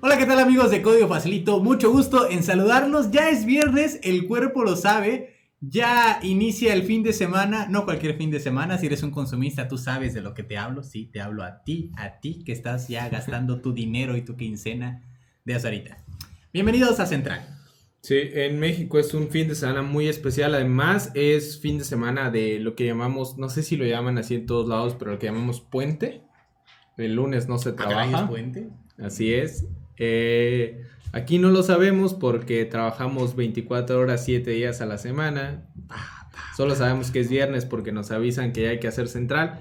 Hola, ¿qué tal amigos de Código Facilito? Mucho gusto en saludarlos. Ya es viernes, el cuerpo lo sabe. Ya inicia el fin de semana, no cualquier fin de semana, si eres un consumista tú sabes de lo que te hablo, sí, te hablo a ti, a ti que estás ya gastando tu dinero y tu quincena de ahorita. Bienvenidos a Central. Sí, en México es un fin de semana muy especial, además es fin de semana de lo que llamamos, no sé si lo llaman así en todos lados, pero lo que llamamos puente. El lunes no se ah, trabaja. ¿Es puente? Así es. Eh, aquí no lo sabemos porque trabajamos 24 horas, 7 días a la semana. Solo sabemos que es viernes porque nos avisan que ya hay que hacer central.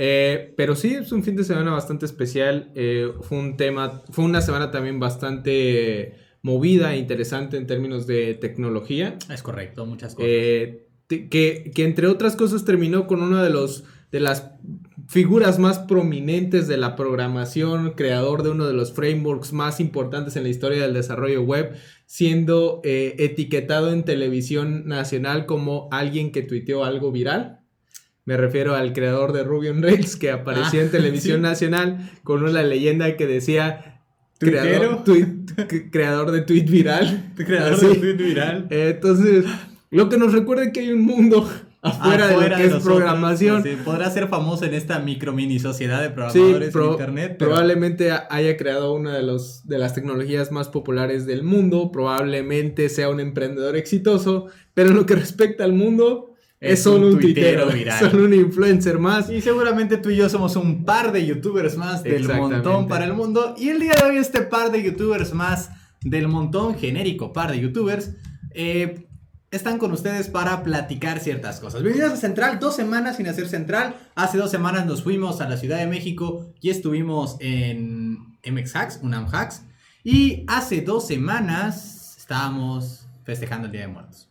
Eh, pero sí, es un fin de semana bastante especial. Eh, fue un tema, fue una semana también bastante movida e interesante en términos de tecnología. Es correcto, muchas cosas. que, que, entre otras cosas terminó con uno de los de las figuras más prominentes de la programación, creador de uno de los frameworks más importantes en la historia del desarrollo web, siendo eh, etiquetado en televisión nacional como alguien que tuiteó algo viral. Me refiero al creador de Ruby on Rails que apareció en ah, televisión nacional con una leyenda que decía creador, creador, de tweet viral. Creador de tweet viral. entonces, lo que nos recuerda que hay un mundo afuera, de lo que es programación. podrá ser famoso en esta micro mini sociedad de programadores en internet. Probablemente haya creado una de, los, de las tecnologías más populares del mundo, probablemente sea un emprendedor exitoso, pero en lo que respecta al mundo, es, solo un, tuitero, solo un influencer más. Y seguramente tú y yo somos un par de youtubers más del montón para el mundo. Y el día de hoy este par de youtubers más del montón, genérico par de youtubers, eh, están con ustedes para platicar ciertas cosas. Bienvenidos a Central, dos semanas sin hacer Central. Hace dos semanas nos fuimos a la Ciudad de México y estuvimos en MX Hacks, UNAM Hacks. Y hace dos semanas estábamos festejando el Día de Muertos.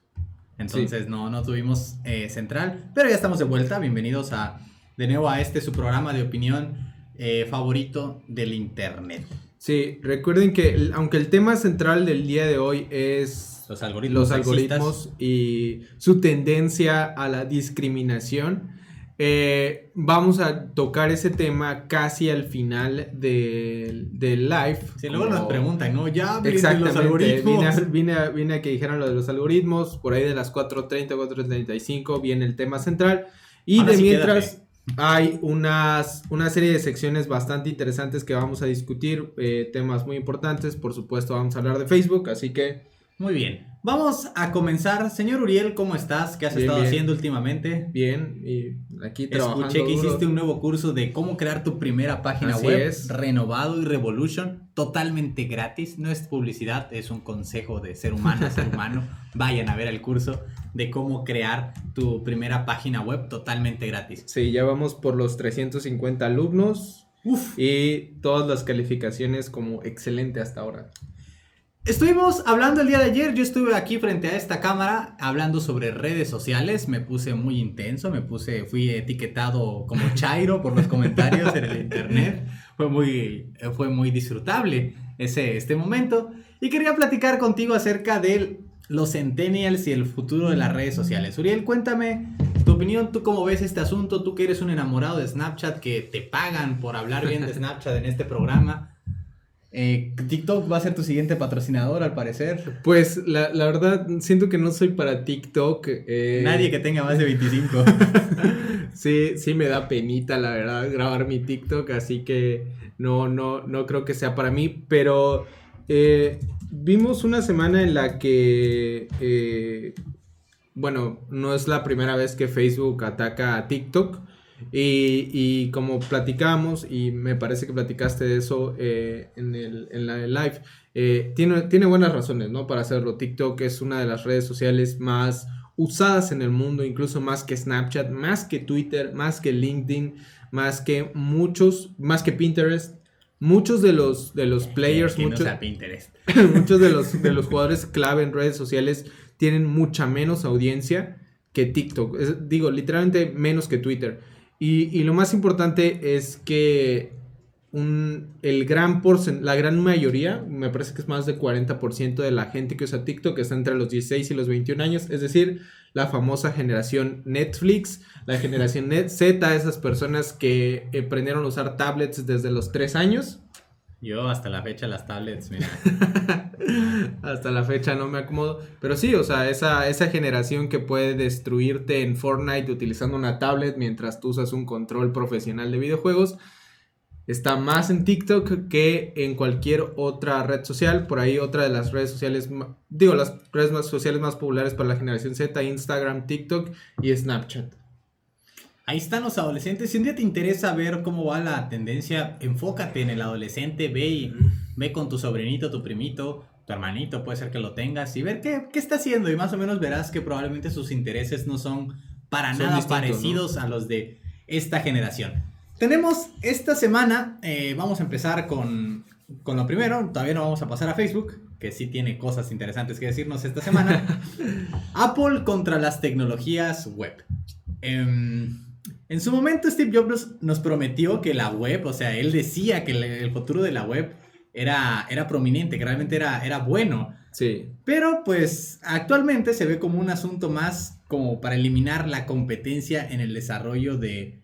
Entonces no, no tuvimos eh, Central, pero ya estamos de vuelta. Bienvenidos a, de nuevo a este su programa de opinión eh, favorito del Internet. Sí, recuerden que aunque el tema central del día de hoy es los algoritmos, los algoritmos y su tendencia a la discriminación. Eh, vamos a tocar ese tema casi al final del, live. Si luego nos preguntan, ¿no? Ya Exactamente, los algoritmos. Vine a, vine, a, que dijeran lo de los algoritmos. Por ahí de las 4.30, 4.35 viene el tema central. Y de mientras hay unas, una serie de secciones bastante interesantes que vamos a discutir. Eh, temas muy importantes. Por supuesto, vamos a hablar de Facebook. Así que muy bien. Vamos a comenzar. Señor Uriel, ¿cómo estás? ¿Qué has estado haciendo últimamente? Bien, y aquí trabajando Escuché que hiciste un nuevo curso de cómo crear tu primera página web. Renovado y Revolution. Totalmente gratis. No es publicidad, es un consejo de ser humano ser humano. Vayan a ver el curso de cómo crear tu primera página web totalmente gratis. Sí, ya vamos por los 350 alumnos. Uf. Y todas las calificaciones como excelente hasta ahora. Estuvimos hablando el día de ayer, yo estuve aquí frente a esta cámara hablando sobre redes sociales, me puse muy intenso, me puse, fui etiquetado como Chairo por los comentarios en el internet, fue muy, fue muy disfrutable ese, este momento y quería platicar contigo acerca de los centennials y el futuro de las redes sociales. Uriel, cuéntame tu opinión, tú cómo ves este asunto, tú que eres un enamorado de Snapchat, que te pagan por hablar bien de Snapchat en este programa. Eh, TikTok va a ser tu siguiente patrocinador, al parecer. Pues la, verdad, siento que no soy para TikTok. Eh. Nadie que tenga más de 25. sí, sí me da penita, la verdad, grabar mi TikTok, así que no, no, no creo que sea para mí. Pero eh, vimos una semana en la que, bueno, no es la primera vez que Facebook ataca a TikTok. Y, como platicamos, y me parece que platicaste de eso eh, en, el, en la live, eh, tiene, tiene buenas razones, ¿no? Para hacerlo. TikTok es una de las redes sociales más usadas en el mundo, incluso más que Snapchat, más que Twitter, más que LinkedIn, más que muchos, más que Pinterest. Muchos de los, de los players, muchos, muchos de, los, de los jugadores clave en redes sociales tienen mucha menos audiencia que TikTok. digo, literalmente menos que Twitter. Y, lo más importante es que el gran la gran mayoría, me parece que es más del 40% de la gente que usa TikTok está entre los 16 y los 21 años, es decir, la famosa generación Netflix, la generación Net Z, esas personas que aprendieron a usar tablets desde los 3 años. Yo hasta la fecha las tablets, mira. hasta la fecha no me acomodo. Pero sí, o sea, esa, esa generación que puede destruirte en Fortnite utilizando una tablet mientras tú usas un control profesional de videojuegos. Está más en TikTok que en cualquier otra red social. Por ahí otra de las redes sociales, digo, las redes más sociales más populares para la generación Z, Instagram, TikTok y Snapchat. Ahí están los adolescentes. Si un día te interesa ver cómo va la tendencia, enfócate en el adolescente, ve y ve con tu sobrinito, tu primito, tu hermanito, puede ser que lo tengas, y ver qué, está haciendo. Y más o menos verás que probablemente sus intereses no son para nada parecidos a los de esta generación. Tenemos esta semana, eh, vamos a empezar con, con lo primero, todavía no vamos a pasar a Facebook, que sí tiene cosas interesantes que decirnos esta semana. Apple contra las tecnologías web. Eh, en su momento Steve Jobs nos prometió que la web, o sea, él decía que el futuro de la web era, era prominente, que realmente era, era bueno. Sí. Pero pues actualmente se ve como un asunto más como para eliminar la competencia en el desarrollo de,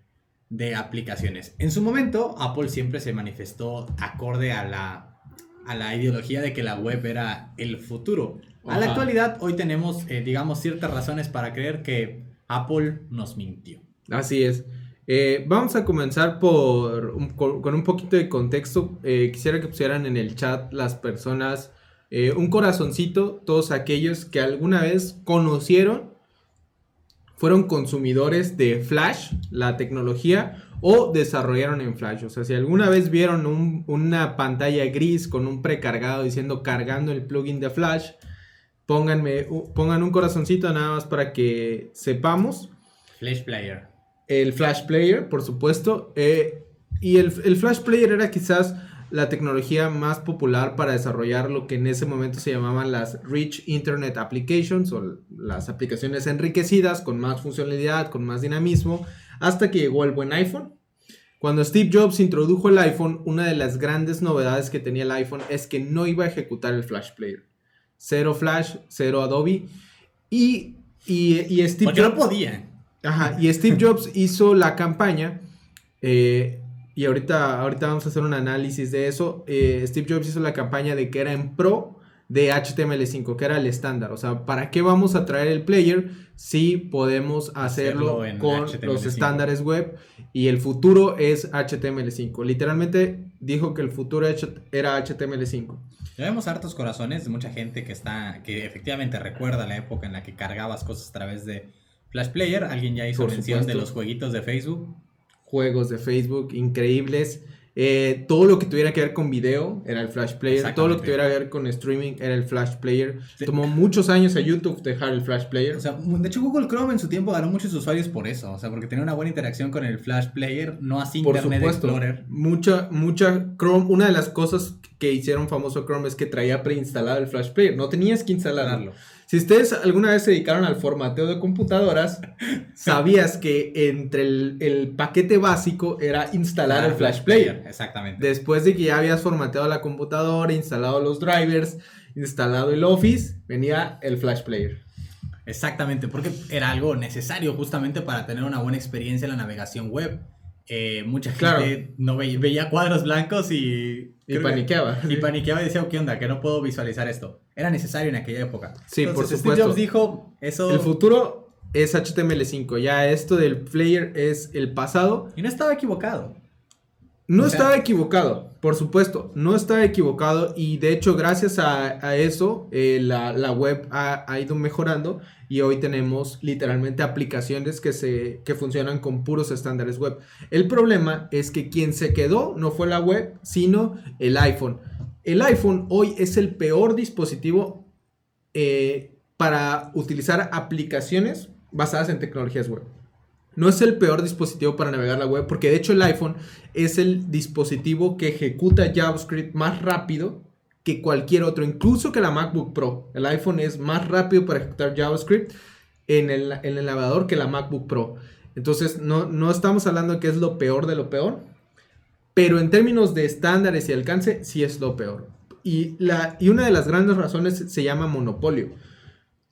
de aplicaciones. En su momento, Apple siempre se manifestó acorde a la, a la ideología de que la web era el futuro. A la actualidad, hoy tenemos, eh, digamos, ciertas razones para creer que Apple nos mintió. Así es. Eh, vamos a comenzar por con, un poquito de contexto. Eh, quisiera que pusieran en el chat las personas eh, un corazoncito, todos aquellos que alguna vez conocieron, fueron consumidores de Flash, la tecnología, o desarrollaron en Flash. O sea, si alguna vez vieron una pantalla gris con un precargado diciendo cargando el plugin de Flash, pónganme, pongan un corazoncito nada más para que sepamos. Flash Player el Flash Player, por supuesto. Eh, y el, Flash Player era quizás la tecnología más popular para desarrollar lo que en ese momento se llamaban las Rich Internet Applications o las aplicaciones enriquecidas con más funcionalidad, con más dinamismo, hasta que llegó el buen iPhone. Cuando Steve Jobs introdujo el iPhone, una de las grandes novedades que tenía el iPhone es que no iba a ejecutar el Flash Player. Cero Flash, cero Adobe. Y, y, Steve Jobs... no podía. Ajá, y Steve Jobs hizo la campaña, eh, y ahorita, ahorita vamos a hacer un análisis de eso. Eh, Steve Jobs hizo la campaña de que era en pro de HTML5, que era el estándar. O sea, ¿para qué vamos a traer el player si podemos hacerlo, con los estándares web? Y el futuro es HTML5. Literalmente dijo que el futuro era HTML5. Ya vemos hartos corazones de mucha gente que está, que efectivamente recuerda la época en la que cargabas cosas a través de Flash Player, alguien ya hizo mención de los jueguitos de Facebook. Juegos de Facebook increíbles. Eh, todo lo que tuviera que ver con video era el Flash Player. Todo lo que tuviera que ver con streaming era el Flash Player. Tomó muchos años a YouTube dejar el Flash Player. O sea, de hecho, Google Chrome en su tiempo ganó muchos usuarios por eso. O sea, porque tenía una buena interacción con el Flash Player, no así por Internet supuesto, Explorer. Mucha, mucha Chrome. Una de las cosas que hicieron famoso Chrome es que traía preinstalado el Flash Player. No tenías que instalarlo. Si ustedes alguna vez se dedicaron al formateo de computadoras, sabías que entre el, paquete básico era instalar el Flash Player. Exactamente. Después de que ya habías formateado la computadora, instalado los drivers, instalado el Office, venía el Flash Player. Exactamente, porque era algo necesario justamente para tener una buena experiencia en la navegación web. Eh, mucha gente no veía, cuadros blancos y... Y paniqueaba. y paniqueaba y decía, ¿qué onda? Que no puedo visualizar esto. Era necesario en aquella época. Sí, por supuesto. Steve Jobs dijo, eso... El futuro es HTML5. Ya esto del player es el pasado. Y no estaba equivocado. No estaba equivocado, por supuesto, no estaba equivocado y de hecho gracias a, eso eh, la, web ha, ha, ido mejorando y hoy tenemos literalmente aplicaciones que, se, que funcionan con puros estándares web. El problema es que quien se quedó no fue la web, sino el iPhone. El iPhone hoy es el peor dispositivo eh, para utilizar aplicaciones basadas en tecnologías web. No es el peor dispositivo para navegar la web, porque de hecho el iPhone es el dispositivo que ejecuta JavaScript más rápido que cualquier otro, incluso que la MacBook Pro. El iPhone es más rápido para ejecutar JavaScript en el, navegador que la MacBook Pro. Entonces, no, no estamos hablando de que es lo peor de lo peor, pero en términos de estándares y alcance, sí es lo peor. Y, la, y una de las grandes razones se llama monopolio.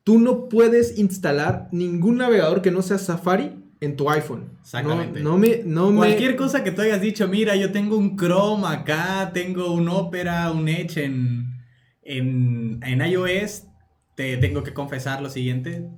Tú no puedes instalar ningún navegador que no sea Safari en tu iPhone. Exactamente. No, me, no Cualquier cosa que tú hayas dicho, mira, yo tengo un Chrome acá, tengo un Opera, un Edge en, en, en iOS, te tengo que confesar lo siguiente,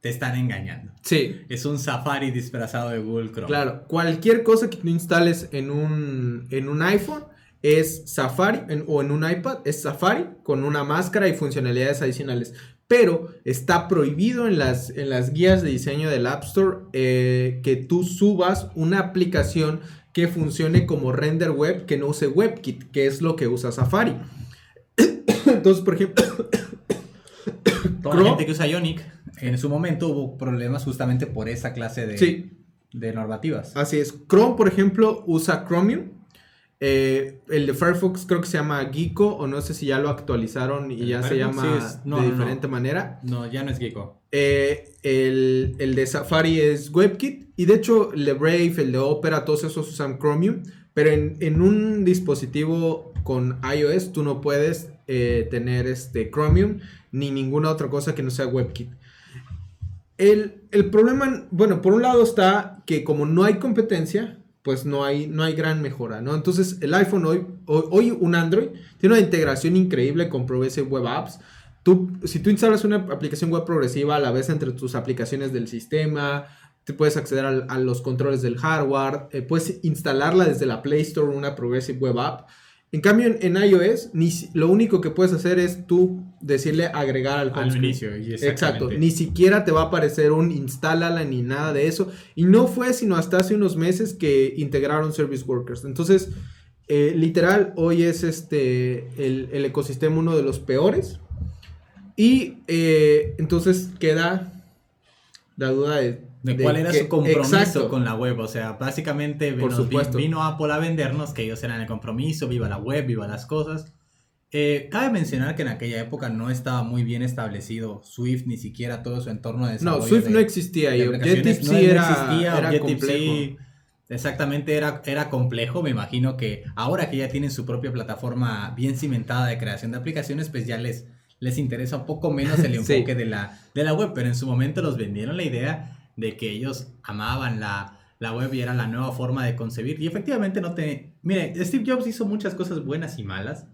te están engañando. Sí. Es un Safari disfrazado de Google Chrome. Claro, cualquier cosa que tú instales en un, en un iPhone es Safari o en un iPad es Safari con una máscara y funcionalidades adicionales. Pero está prohibido en las, en las guías de diseño del App Store eh, que tú subas una aplicación que funcione como render web que no use WebKit, que es lo que usa Safari. Entonces, por ejemplo, Toda la gente que usa Ionic en su momento hubo problemas justamente por esa clase de, de normativas. Así es. Chrome, por ejemplo, usa Chromium. Eh, el de Firefox creo que se llama Geeko o no sé si ya lo actualizaron y ya se llama de diferente manera. No, ya no es Geeko. Eh, el, de Safari es WebKit y de hecho el de Brave, el de Opera, todos esos usan Chromium, pero en, un dispositivo con iOS tú no puedes eh, tener este Chromium ni ninguna otra cosa que no sea WebKit. El, el, problema, bueno, por un lado está que como no hay competencia, pues no hay, no hay gran mejora, ¿no? Entonces el iPhone hoy, hoy, un Android tiene una integración increíble con Progressive Web Apps. Tú, si tú instalas una aplicación web progresiva a la vez entre tus aplicaciones del sistema, te puedes acceder a, los controles del hardware, eh, puedes instalarla desde la Play Store, una Progressive Web App. En cambio, en, iOS, ni, lo único que puedes hacer es tú decirle agregar al, al inicio. Exacto. Ni siquiera te va a aparecer un instálala ni nada de eso. Y no fue sino hasta hace unos meses que integraron Service Workers. Entonces, eh, literal, hoy es este el, ecosistema uno de los peores. Y eh, entonces queda la duda de de, cuál era su compromiso con la web. O sea, básicamente Por vino Apple a vendernos que ellos eran el compromiso, viva la web, viva las cosas. Eh, cabe mencionar que en aquella época no estaba muy bien establecido Swift, ni siquiera todo su entorno de desarrollo. No, Swift no existía. ahí. sí era, complejo. exactamente era, era complejo. Me imagino que ahora que ya tienen su propia plataforma bien cimentada de creación de aplicaciones, pues ya les, les interesa un poco menos el enfoque de, la, de la web. Pero en su momento los vendieron la idea de que ellos amaban la, web y era la nueva forma de concebir. Y efectivamente no te... Mire, Steve Jobs hizo muchas cosas buenas y malas.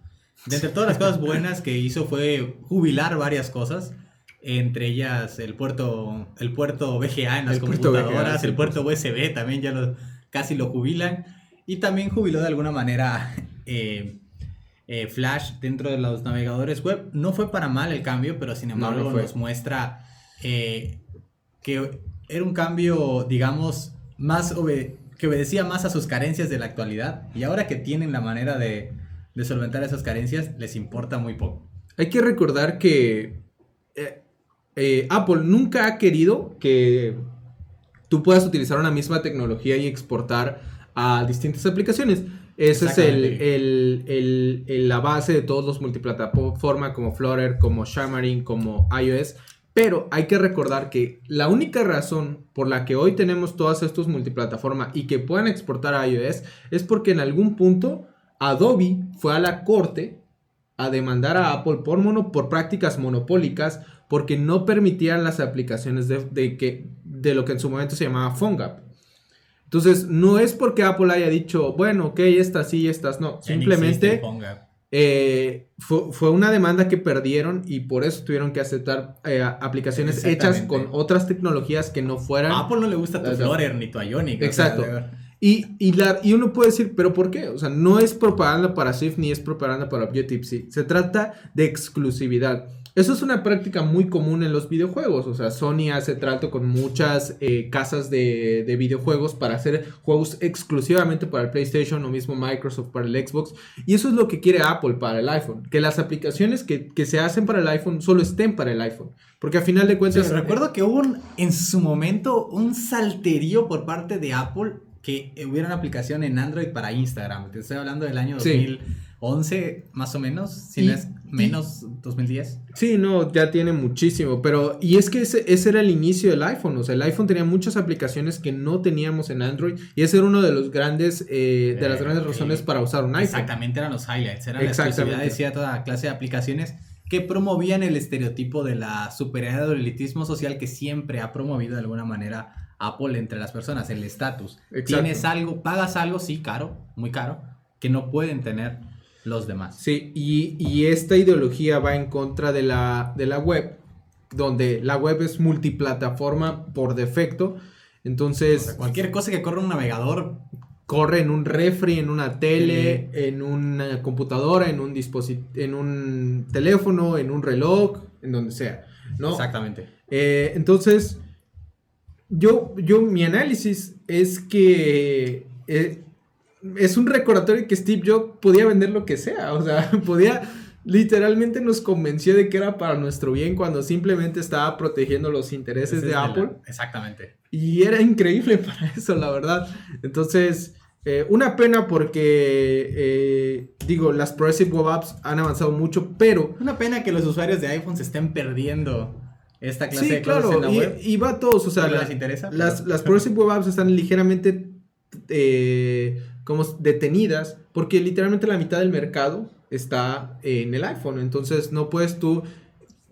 De entre todas las cosas buenas que hizo fue jubilar varias cosas. Entre ellas el puerto, el puerto VGA en las computadoras, el puerto USB también ya lo, casi lo jubilan. Y también jubiló de alguna manera eh, eh, Flash dentro de los navegadores web. No fue para mal el cambio, pero sin embargo nos muestra eh, que era un cambio, digamos, más que obedecía más a sus carencias de la actualidad y ahora que tienen la manera de, solventar esas carencias, les importa muy poco. Hay que recordar que eh, eh, Apple nunca ha querido que tú puedas utilizar una misma tecnología y exportar a distintas aplicaciones. Esa es el, la base de todos los multiplataforma como Flutter, como Xamarin, como iOS. Pero hay que recordar que la única razón por la que hoy tenemos todas estos multiplataformas y que puedan exportar a iOS es porque en algún punto Adobe fue a la corte a demandar a Apple por, mono, por prácticas monopólicas porque no permitían las aplicaciones de, que, de lo que en su momento se llamaba PhoneGap. Entonces, no es porque Apple haya dicho, bueno, ok, estas sí, estas no. Simplemente eh, fue, una demanda que perdieron y por eso tuvieron que aceptar eh, aplicaciones hechas con otras tecnologías que no fueran. A Apple no le gusta tu Flutter ni tu Ionic. Exacto. y, y, la, y uno puede decir, ¿pero por qué? O sea, no es propaganda para Swift ni es propaganda para Objective-C. Se trata de exclusividad. Eso es una práctica muy común en los videojuegos. O sea, Sony hace trato con muchas eh, casas de, videojuegos para hacer juegos exclusivamente para el PlayStation o mismo Microsoft para el Xbox. Y eso es lo que quiere Apple para el iPhone. Que las aplicaciones que, se hacen para el iPhone solo estén para el iphone. Porque a final de cuentas... recuerdo que hubo en su momento un salterío por parte de Apple que hubiera una aplicación en Android para Instagram. Te estoy hablando del año 2011, más o menos, si no es menos 2010. Sí, no, ya tiene muchísimo, pero y es que ese, era el inicio del iPhone, o sea, el iPhone tenía muchas aplicaciones que no teníamos en Android y ese era uno de los grandes, eh, de las eh, grandes razones para usar un iPhone. Exactamente, eran los highlights, eran la exclusividad de cierta clase de aplicaciones que promovían el estereotipo de la superioridad del elitismo social que siempre ha promovido de alguna manera Apple entre las personas, el estatus. Tienes algo, pagas algo, sí, caro, muy caro, que no pueden tener los demás. Sí, y, esta ideología va en contra de la, de la web, donde la web es multiplataforma por defecto. Entonces. cualquier cosa que corra un navegador. Corre en un refri, en una tele, en una computadora, en un en un teléfono, en un reloj, en donde sea. ¿no? Exactamente. Eh, entonces, yo, yo, mi análisis es que eh, es un recordatorio que Steve Jobs podía vender lo que sea, o sea, podía, literalmente nos convenció de que era para nuestro bien cuando simplemente estaba protegiendo los intereses de Apple. exactamente. Y era increíble para eso, la verdad. Entonces, eh, una pena porque, eh, digo, las Progressive Web Apps han avanzado mucho, pero... Una pena que los usuarios de iPhone se estén perdiendo esta clase de cosas claro, en la y, web. Y va a todos, o sea, les interesa, las, las Progressive Web Apps están ligeramente... Eh, como detenidas, porque literalmente la mitad del mercado está en el iPhone. Entonces no puedes tú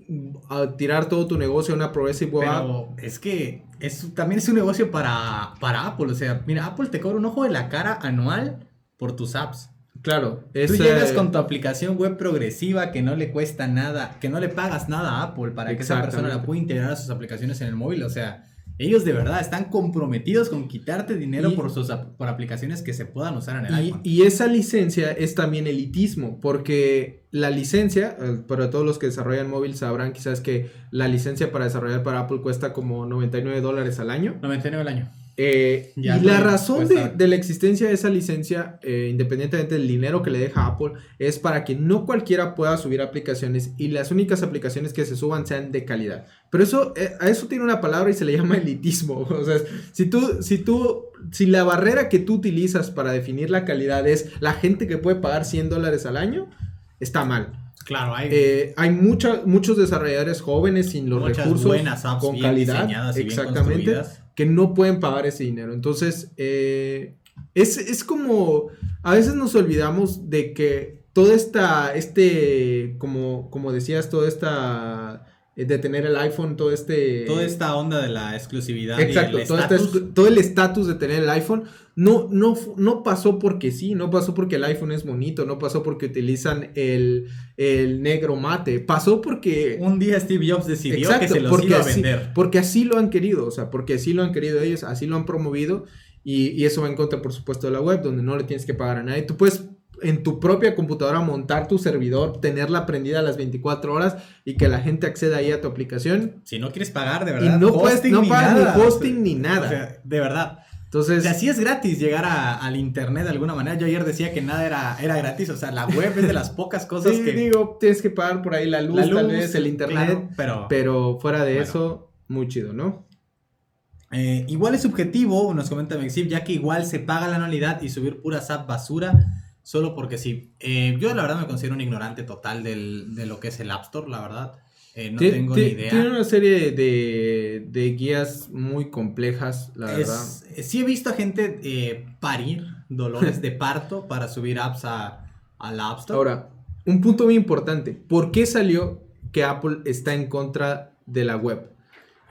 mm, tirar todo tu negocio a una Progressive Web Pero es que es, también es un negocio para, para Apple. O sea, mira, Apple te cobra un ojo de la cara anual por tus apps. Claro. Tú llegas con tu aplicación web progresiva que no le cuesta nada, que no le pagas nada a Apple para que esa persona la pueda integrar a sus aplicaciones en el móvil. O sea, ellos de verdad están comprometidos con quitarte dinero por sus por aplicaciones que se puedan usar en el y, iPhone. Y esa licencia es también elitismo, porque la licencia, eh, para todos los que desarrollan móvil sabrán quizás que la licencia para desarrollar para Apple cuesta como 99 dólares al año. 99 al año. Eh, y la razón de, la existencia de esa licencia, eh, independientemente del dinero que le deja Apple, es para que no cualquiera pueda subir aplicaciones y las únicas aplicaciones que se suban sean de calidad. Pero eso, eh, a eso tiene una palabra y se le llama elitismo. O sea, si tú, si tú, si la barrera que tú utilizas para definir la calidad es la gente que puede pagar 100 dólares al año, está mal. Claro, hay, hay muchos desarrolladores jóvenes sin los recursos apps con calidad, exactamente que no pueden pagar ese dinero. Entonces, eh, es, como, a veces nos olvidamos de que toda esta, este, como, como decías, toda esta de tener el iPhone, todo este... Toda esta onda de la exclusividad. Exacto, y el todo, todo, el estatus de tener el iPhone no, no, no pasó porque sí, no pasó porque el iPhone es bonito, no pasó porque utilizan el, negro mate, pasó porque... Un día Steve Jobs decidió que se los iba a vender. porque así lo han querido, o sea, porque así lo han querido ellos, así lo han promovido y, y eso va en contra, por supuesto, de la web, donde no le tienes que pagar a nadie. Tú puedes en tu propia computadora montar tu servidor, tenerla prendida a las 24 horas y que la gente acceda ahí a tu aplicación. Si no quieres pagar, de verdad. Y no puedes, no pagas ni hosting ni nada. O sea, de verdad. Entonces, así es gratis llegar al internet de alguna manera. Yo ayer decía que nada era, era gratis. O sea, la web es de las pocas cosas sí, que. digo, tienes que pagar por ahí la luz, tal vez, el internet. pero, pero fuera de eso, muy chido, ¿no? Eh, igual es subjetivo, nos comenta Mexip, ya que igual se paga la anualidad y subir pura SAP basura solo porque sí. Eh, yo la verdad me considero un ignorante total de lo que es el App Store, la verdad. Eh, no tengo ni idea. Tiene una serie de, guías muy complejas, la verdad. Eh, sí he visto a gente parir dolores de parto para subir apps a, la App Store. Ahora, un punto muy importante. ¿Por qué salió que Apple está en contra de la web?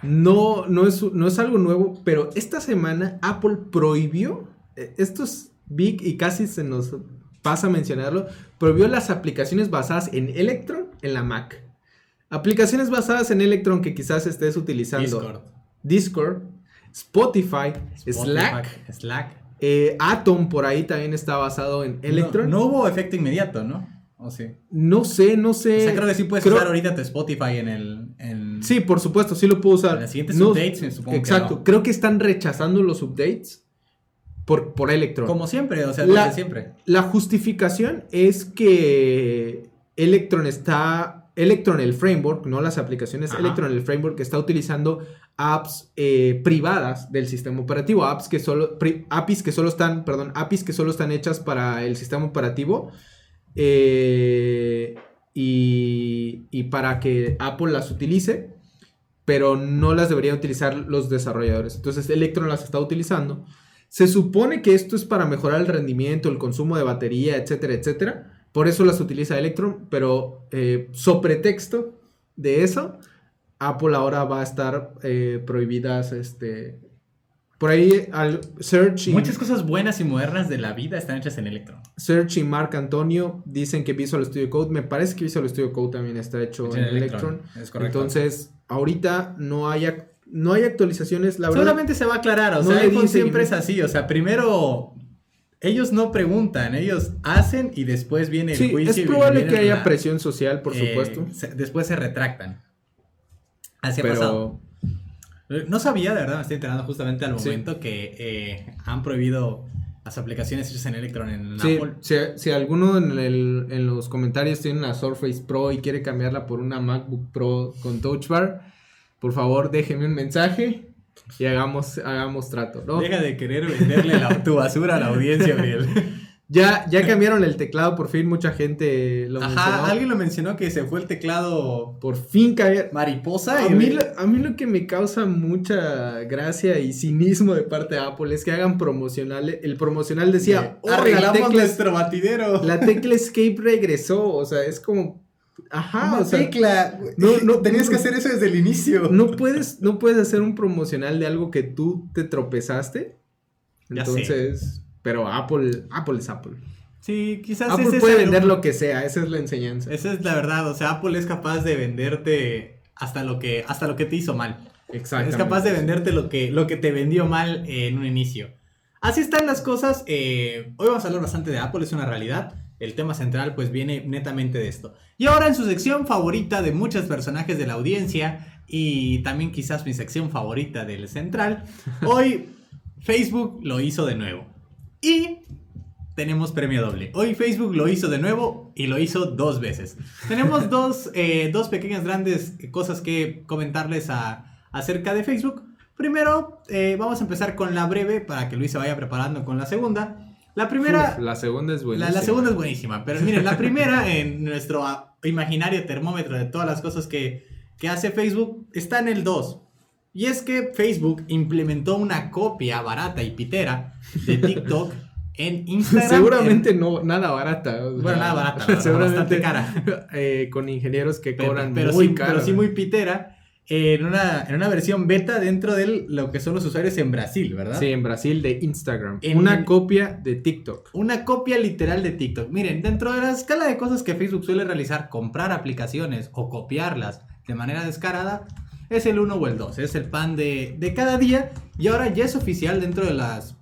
No, no, es, no es algo nuevo, pero esta semana Apple prohibió, esto es big y casi se nos pasa a mencionarlo, prohibió las aplicaciones basadas en Electron en la Mac. Aplicaciones basadas en Electron que quizás estés utilizando. Discord. Discord, Spotify, Slack. Slack. Eh, Atom por ahí también está basado en Electron. No, hubo efecto inmediato, ¿no? ¿O sí? No sé, no sé. O sea, creo que sí puedes usar ahorita tu Spotify en el. Sí, por supuesto, sí lo puedo usar. En los siguientes updates, supongo Exacto, creo que están rechazando los updates por, por Electron. Como siempre, o sea, la, siempre. La justificación es que Electron está. Electron, el framework, no las aplicaciones, Electron, el framework, está utilizando apps eh, privadas del sistema operativo, apps que solo, APIs que solo están, perdón, APIs que solo están hechas para el sistema operativo eh, y, y para que Apple las utilice, pero no las deberían utilizar los desarrolladores. Entonces Electron las está utilizando se supone que esto es para mejorar el rendimiento, el consumo de batería, etcétera, etcétera. Por eso las utiliza Electron, pero eh, sobre texto de eso, Apple ahora va a estar eh, prohibidas este, Por ahí al Search Muchas cosas buenas y modernas de la vida están hechas en Electron. Search y Mark Antonio dicen que Visual Studio Code, me parece que Visual Studio Code también está hecho en, Electron. Es correcto. Entonces, ahorita no hay, no hay actualizaciones, la verdad. Solamente se va a aclarar, o sea, iPhone siempre es así, o sea, primero ellos no preguntan, ellos hacen y después viene el sí, Es probable que haya presión social, por eh, supuesto. después se retractan. Así ha pasado. No sabía, de verdad, me estoy enterando justamente al momento que eh, han prohibido las aplicaciones hechas en Electron en Apple. Si, si alguno en, los comentarios tiene una Surface Pro y quiere cambiarla por una MacBook Pro con Touch Bar, por favor déjenme un mensaje y hagamos, hagamos trato, ¿no? Deja de querer venderle tu basura a la audiencia, Gabriel. Ya, ya cambiaron el teclado, por fin mucha gente lo Ajá, alguien lo mencionó que se fue el teclado. Por fin cayó. Mariposa. A, mí, a mí lo que me causa mucha gracia y cinismo de parte de Apple es que hagan promocional. El promocional decía: oh, Arreglamos nuestro batidero. La tecla Escape regresó. O sea, es como. Ajá, o sea, tecla. No, no, tenías que hacer eso desde el inicio. No puedes, no puedes hacer un promocional de algo que tú te tropezaste. Entonces. Pero Apple, Apple es Apple. Sí, quizás Apple puede vender lo que sea, esa es la enseñanza. Esa es la verdad, o sea, Apple es capaz de venderte hasta lo que, hasta lo que te hizo mal. Exacto. Es capaz de venderte lo que, lo que te vendió mal en un inicio. Así están las cosas. Eh, hoy vamos a hablar bastante de Apple, es una realidad. El tema central pues viene netamente de esto. Y ahora en su sección favorita de muchos personajes de la audiencia y también quizás mi sección favorita del central, hoy Facebook lo hizo de nuevo. Y tenemos premio doble. Hoy Facebook lo hizo de nuevo y lo hizo dos veces. Tenemos dos, eh, dos pequeñas grandes cosas que comentarles acerca de Facebook. Primero, eh, vamos a empezar con la breve para que Luis se vaya preparando con la segunda. La primera... la segunda es buenísima. La, segunda es buenísima, pero miren, la primera en nuestro imaginario termómetro de todas las cosas que, que hace Facebook está en el 2. Y es que Facebook implementó una copia barata y pitera de TikTok en Instagram. Seguramente no, nada barata. bueno, nada barata, seguramente cara. Eh, con ingenieros que cobran pero, muy sí, caro. Pero sí muy pitera. En una, en una versión beta dentro de lo que son los usuarios en Brasil, ¿verdad? Sí, en Brasil de Instagram. una copia de TikTok. Una copia literal de TikTok. Miren, dentro de la escala de cosas que Facebook suele realizar, comprar aplicaciones o copiarlas de manera descarada, es el 1 o el 2, es el pan de, cada día y ahora ya es oficial dentro de las,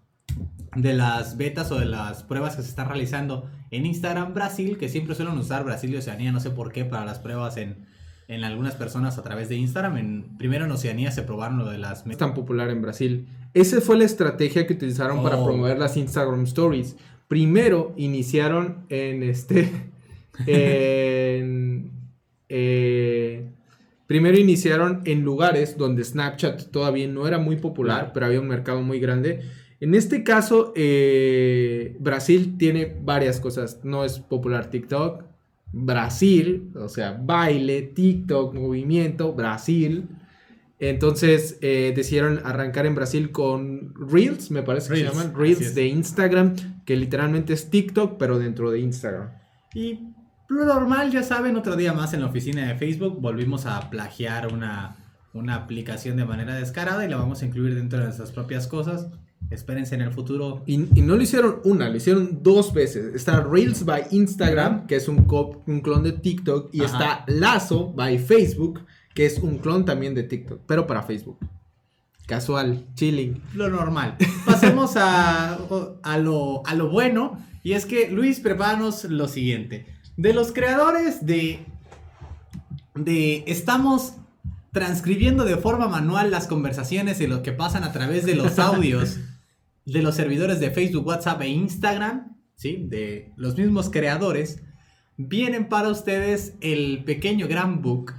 de las betas o de las pruebas que se están realizando en Instagram Brasil, que siempre suelen usar Brasil y Oceanía, no sé por qué, para las pruebas en, en algunas personas a través de Instagram. En, primero en Oceanía se probaron lo de las... Es tan popular en Brasil. Esa fue la estrategia que utilizaron para oh. promover las Instagram Stories. Primero iniciaron en este... en, eh, Primero iniciaron en lugares donde Snapchat todavía no era muy popular, pero había un mercado muy grande. En este caso, eh, Brasil tiene varias cosas. No es popular TikTok. Brasil, o sea, baile, TikTok, movimiento, Brasil. Entonces eh, decidieron arrancar en Brasil con Reels, me parece que se llaman, Reels de Instagram, que literalmente es TikTok, pero dentro de Instagram. Y lo normal, ya saben, otro día más en la oficina de Facebook volvimos a plagiar una, una aplicación de manera descarada y la vamos a incluir dentro de nuestras propias cosas. Espérense en el futuro. Y, no lo hicieron una, lo hicieron dos veces. Está Reels by Instagram, que es un, un clon de TikTok, y está Lazo by Facebook, que es un clon también de TikTok, pero para Facebook. Casual, chilling. Lo normal. Pasemos a, a, lo, a lo bueno. Y es que, Luis, prepáranos lo siguiente. De los creadores de. de. Estamos transcribiendo de forma manual las conversaciones y lo que pasan a través de los audios de los servidores de Facebook, WhatsApp e Instagram, ¿sí? De los mismos creadores, vienen para ustedes el pequeño gran book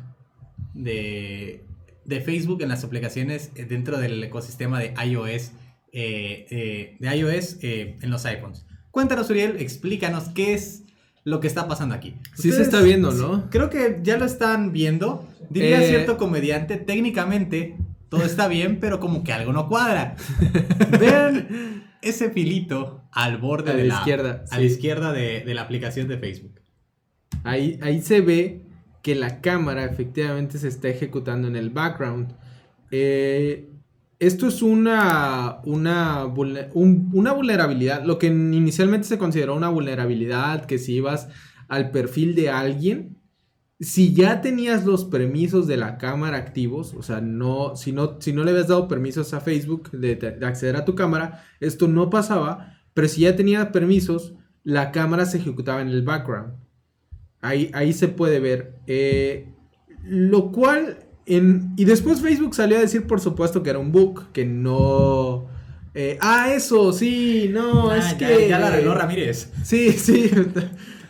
de, de Facebook en las aplicaciones dentro del ecosistema de iOS, eh, eh, de iOS eh, en los iPhones. Cuéntanos, Uriel, explícanos qué es lo que está pasando aquí. Sí se está viendo, ¿no? Creo que ya lo están viendo. Diría eh, cierto comediante, técnicamente todo está bien, pero como que algo no cuadra. Vean ese filito al borde de la izquierda, a la izquierda de, la aplicación de Facebook. Ahí, ahí se ve que la cámara efectivamente se está ejecutando en el background. Eh, esto es una, una, una vulnerabilidad, lo que inicialmente se consideró una vulnerabilidad, que si ibas al perfil de alguien, si ya tenías los permisos de la cámara activos, o sea, no, si no, si no le habías dado permisos a Facebook de, acceder a tu cámara, esto no pasaba, pero si ya tenías permisos, la cámara se ejecutaba en el background. Ahí, ahí se puede ver. Eh, lo cual y después Facebook salió a decir, por supuesto, que era un bug, que no... Eh, ah, eso, sí, no, ah, es que... Ya la arregló Ramírez. Sí, sí.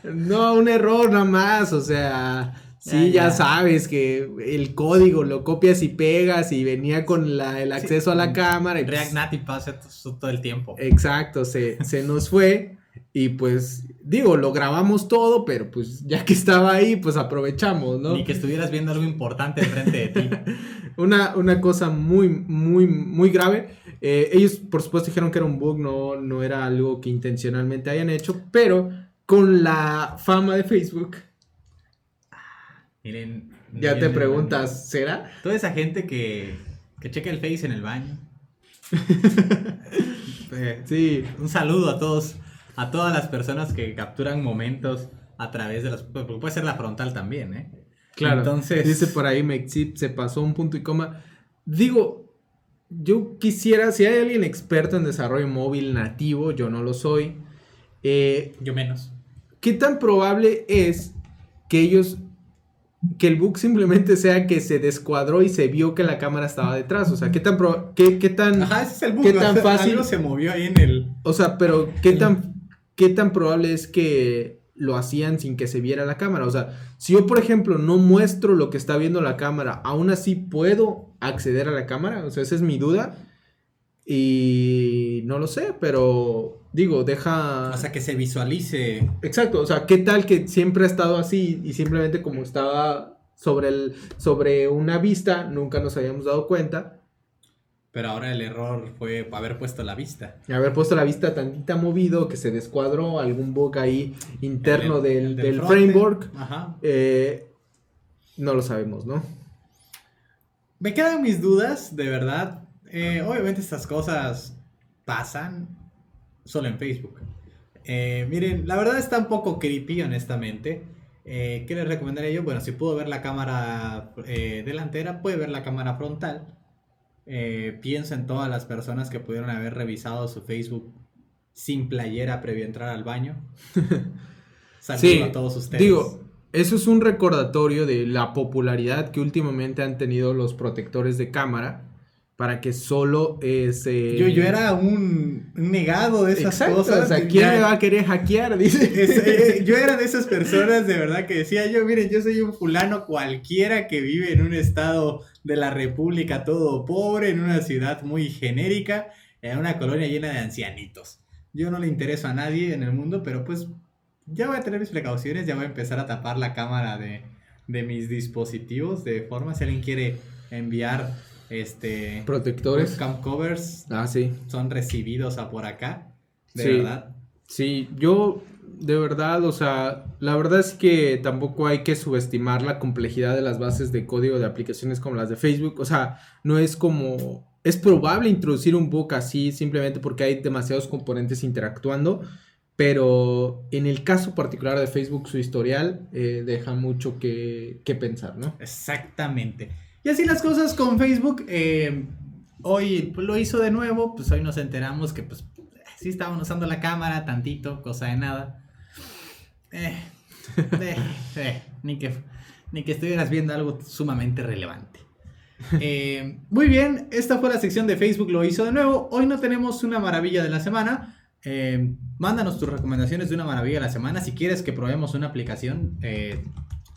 No, un error nada más, o sea... Sí, ya, sabes que el código lo copias y pegas y venía con el acceso a la cámara. Y React Native pasa todo el tiempo. Exacto, se, se nos fue. Y pues, digo, lo grabamos todo, pero pues ya que estaba ahí, pues aprovechamos, ¿no? Ni que estuvieras viendo algo importante enfrente de ti. una, una cosa muy, muy, muy grave. Eh, ellos, por supuesto, dijeron que era un bug, no, no era algo que intencionalmente hayan hecho, pero con la fama de Facebook. Miren. Ya te preguntas, ¿será? Toda esa gente que, que checa el Face en el baño. sí, un saludo a todos a todas las personas que capturan momentos a través de las... Puede ser la frontal también, ¿eh? Claro. Entonces... Dice por ahí Mexit, se pasó un punto y coma. Digo, yo quisiera, si hay alguien experto en desarrollo móvil nativo, yo no lo soy. Eh, yo menos. ¿Qué tan probable es que ellos que el bug simplemente sea que se descuadró y se vio que la cámara estaba detrás. O sea, qué tan qué, qué, tan Ajá, ese es el bug. qué tan fácil se movió ahí en el O sea, pero qué tan ¿qué tan probable es que lo hacían sin que se viera la cámara? O sea, si yo, por ejemplo, no muestro lo que está viendo la cámara, aún así puedo acceder a la cámara. O sea, esa es mi duda. Y no lo sé, pero digo, deja... O sea, que se visualice. Exacto, o sea, ¿qué tal que siempre ha estado así y simplemente como estaba sobre, el, sobre una vista, nunca nos habíamos dado cuenta? Pero ahora el error fue haber puesto la vista. Haber puesto la vista tantita movido, que se descuadró, algún bug ahí interno del, framework. Ajá. Eh, no lo sabemos, ¿no? Me quedan mis dudas, de verdad. Eh, obviamente estas cosas pasan solo en Facebook. Eh, miren, la verdad está un poco creepy, honestamente. ¿Qué les recomendaría yo? Bueno, si puedo ver la cámara delantera, puede ver la cámara frontal eh, piensa en todas las personas que pudieron haber revisado su Facebook sin playera previo a entrar al baño. Saludos a todos ustedes. Digo, eso es un recordatorio de la popularidad que últimamente han tenido los protectores de cámara para que solo ese... Yo, yo era un negado de esas cosas. O sea, ¿quién me va a querer hackear? Dice. Eh, yo era de esas personas de verdad que decía yo, miren, yo soy un fulano cualquiera que vive en un estado de la República todo pobre, en una ciudad muy genérica, en una colonia llena de ancianitos. Yo no le intereso a nadie en el mundo, pero pues ya voy a tener mis precauciones, ya voy a empezar a tapar la cámara de, de mis dispositivos de forma si alguien quiere enviar este protectores. camp covers ah sí. son recibidos a por acá de verdad. Sí yo de verdad o sea la verdad es que tampoco hay que subestimar la complejidad de las bases de código de aplicaciones como las de Facebook. O sea no es como es probable introducir un bug así simplemente porque hay demasiados componentes interactuando pero en el caso particular de Facebook su historial eh, deja mucho que, que pensar no exactamente y así las cosas con Facebook. Eh, hoy lo hizo de nuevo, pues hoy nos enteramos que pues sí estaban usando la cámara tantito, cosa de nada. Eh, eh, ni, que, ni que estuvieras viendo algo sumamente relevante. muy bien, esta fue la sección de Facebook, lo hizo de nuevo. Hoy no tenemos una maravilla de la semana. mándanos tus recomendaciones de una maravilla de la semana. Si quieres que probemos una aplicación,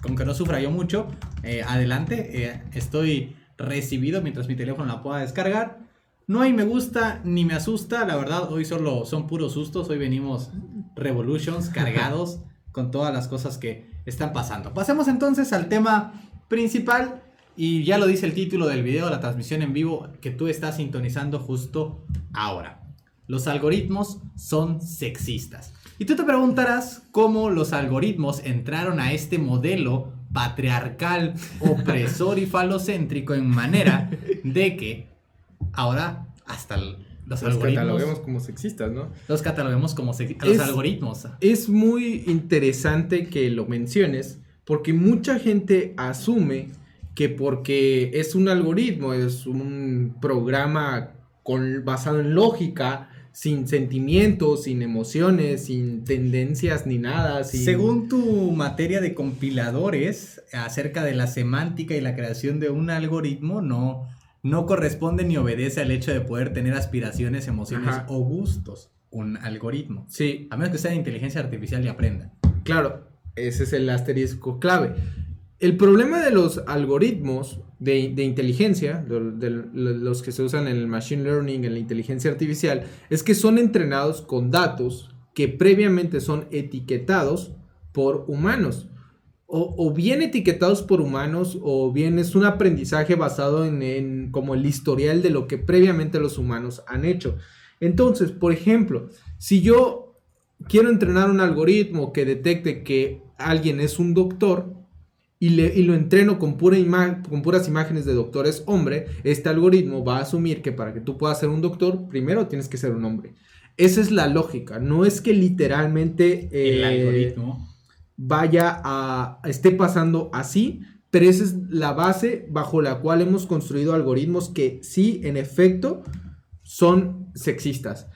con que no sufra yo mucho, eh, adelante. Eh, estoy recibido mientras mi teléfono la pueda descargar. No hay me gusta ni me asusta, la verdad, hoy solo son puros sustos. Hoy venimos Revolutions cargados con todas las cosas que están pasando. Pasemos entonces al tema principal. Y ya lo dice el título del video, la transmisión en vivo que tú estás sintonizando justo ahora. Los algoritmos son sexistas. Y tú te preguntarás cómo los algoritmos entraron a este modelo patriarcal, opresor y falocéntrico en manera de que ahora hasta los, los cataloguemos como sexistas, ¿no? Los cataloguemos como sexistas, los algoritmos. Es muy interesante que lo menciones, porque mucha gente asume que porque es un algoritmo, es un programa con, basado en lógica, sin sentimientos, sin emociones, sin tendencias ni nada. Según tu materia de compiladores acerca de la semántica y la creación de un algoritmo, no, no corresponde ni obedece al hecho de poder tener aspiraciones, emociones o gustos un algoritmo. Sí. A menos que sea de inteligencia artificial y aprenda. Claro, ese es el asterisco clave. El problema de los algoritmos de, inteligencia, de, los que se usan en el machine learning, en la inteligencia artificial, es que son entrenados con datos que previamente son etiquetados por humanos. O, bien etiquetados por humanos, o bien es un aprendizaje basado en, en como el historial de lo que previamente los humanos han hecho. Entonces, por ejemplo, si yo quiero entrenar un algoritmo que detecte que alguien es un doctor, y, lo entreno con, pura con puras imágenes de doctores hombre, este algoritmo va a asumir que para que tú puedas ser un doctor, primero tienes que ser un hombre. Esa es la lógica, no es que literalmente el eh, algoritmo vaya a esté pasando así, pero esa es la base bajo la cual hemos construido algoritmos que sí, en efecto, son sexistas.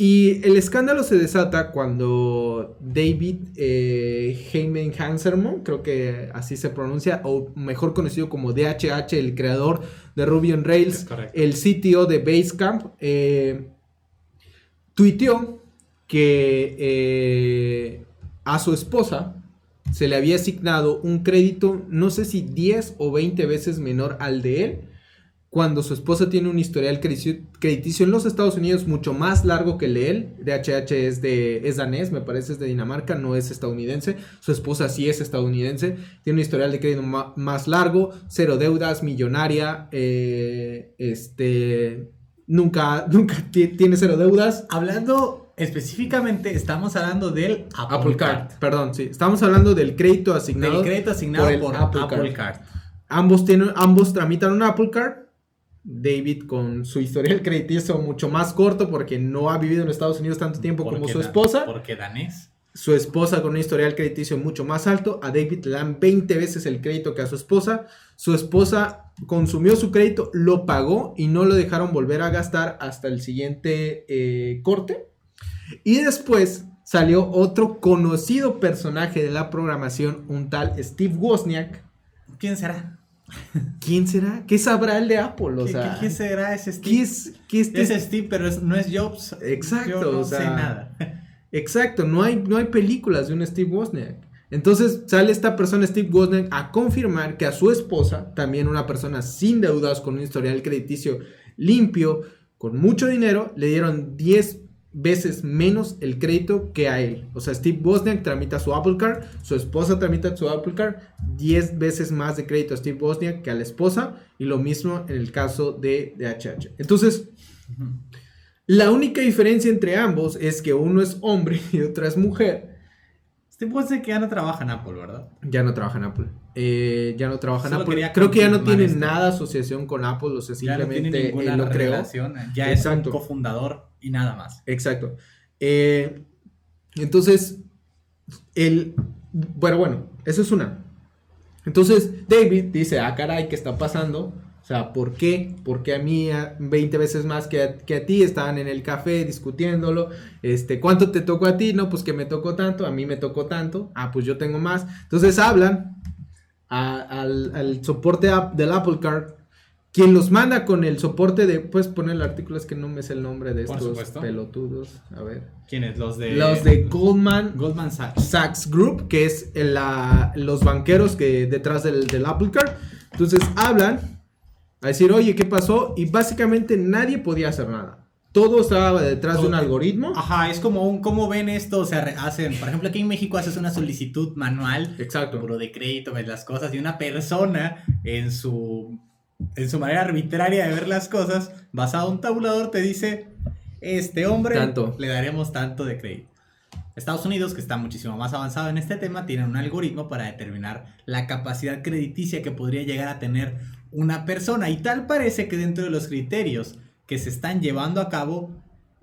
Y el escándalo se desata cuando David eh, Heyman Hanserman, creo que así se pronuncia, o mejor conocido como DHH, el creador de Ruby on Rails, el CTO de Basecamp, eh, tuiteó que eh, a su esposa se le había asignado un crédito, no sé si 10 o 20 veces menor al de él, cuando su esposa tiene un historial crediticio en los Estados Unidos mucho más largo que el de él. DHH es, de, es danés, me parece, es de Dinamarca, no es estadounidense. Su esposa sí es estadounidense. Tiene un historial de crédito más largo, cero deudas, millonaria, eh, este, nunca, nunca tiene cero deudas. Hablando específicamente, estamos hablando del Apple, Card. Perdón, sí, estamos hablando del crédito asignado. Del crédito asignado por, Apple, Card. Ambos, tienen, ambos tramitan un Apple Card David con su historial crediticio mucho más corto porque no ha vivido en Estados Unidos tanto tiempo como su esposa. Porque danés. Su esposa con un historial crediticio mucho más alto. A David le dan 20 veces el crédito que a su esposa. Su esposa consumió su crédito, lo pagó y no lo dejaron volver a gastar hasta el siguiente eh, corte. Y después salió otro conocido personaje de la programación, un tal Steve Wozniak. ¿Quién será? ¿Quién será? ¿Qué sabrá el de Apple? O ¿Qué, será ese Steve? ¿Qué es, qué es, Steve, pero no es Jobs. Exacto. Yo no sé nada. Exacto, no hay, no hay películas de un Steve Wozniak. Entonces sale esta persona, Steve Wozniak, a confirmar que a su esposa, también una persona sin deudas, con un historial crediticio limpio, con mucho dinero, le dieron 10 veces menos el crédito que a él. O sea, Steve Wozniak tramita su Apple Card, su esposa tramita su Apple Card, 10 veces más de crédito a Steve Wozniak que a la esposa, y lo mismo en el caso de DHH. Entonces, la única diferencia entre ambos es que uno es hombre y otro es mujer. Steve Wozniak ya no trabaja en Apple, ¿verdad? Ya no trabaja en Apple. Eh, ya no trabaja en Apple. Creo que ya no tiene nada asociación con Apple, o sea, simplemente ya no tiene lo Ya es un cofundador y nada más. Exacto. Eh, entonces, el. Bueno, bueno, eso es una. Entonces, David dice: Ah, caray, ¿qué está pasando? O sea, ¿por qué? Porque a mí 20 veces más que a, que a, ti estaban en el café discutiéndolo. Este, ¿cuánto te tocó a ti? No, pues que me tocó tanto, a mí me tocó tanto. Ah, pues yo tengo más. Entonces hablan al, al, soporte del Apple Card quien los manda con el soporte de. Puedes poner el artículo, es que no me sé el nombre de estos pelotudos. A ver. ¿Quiénes? Los de. Los de Goldman. Goldman Sachs. Sachs Group, que es la, los banqueros que detrás del, del Apple Card. Entonces hablan a decir, oye, ¿qué pasó? Y básicamente nadie podía hacer nada. Todo estaba detrás de un algoritmo. Ajá, es como un, ¿cómo ven esto? O sea, hacen, por ejemplo, aquí en México haces una solicitud manual. Exacto. Puro de crédito, ves las cosas, y una persona en su en su manera arbitraria de ver las cosas, basado en un tabulador, te dice, este hombre le daremos tanto de crédito. Estados Unidos, que está muchísimo más avanzado en este tema, tiene un algoritmo para determinar la capacidad crediticia que podría llegar a tener una persona. Y tal parece que dentro de los criterios que se están llevando a cabo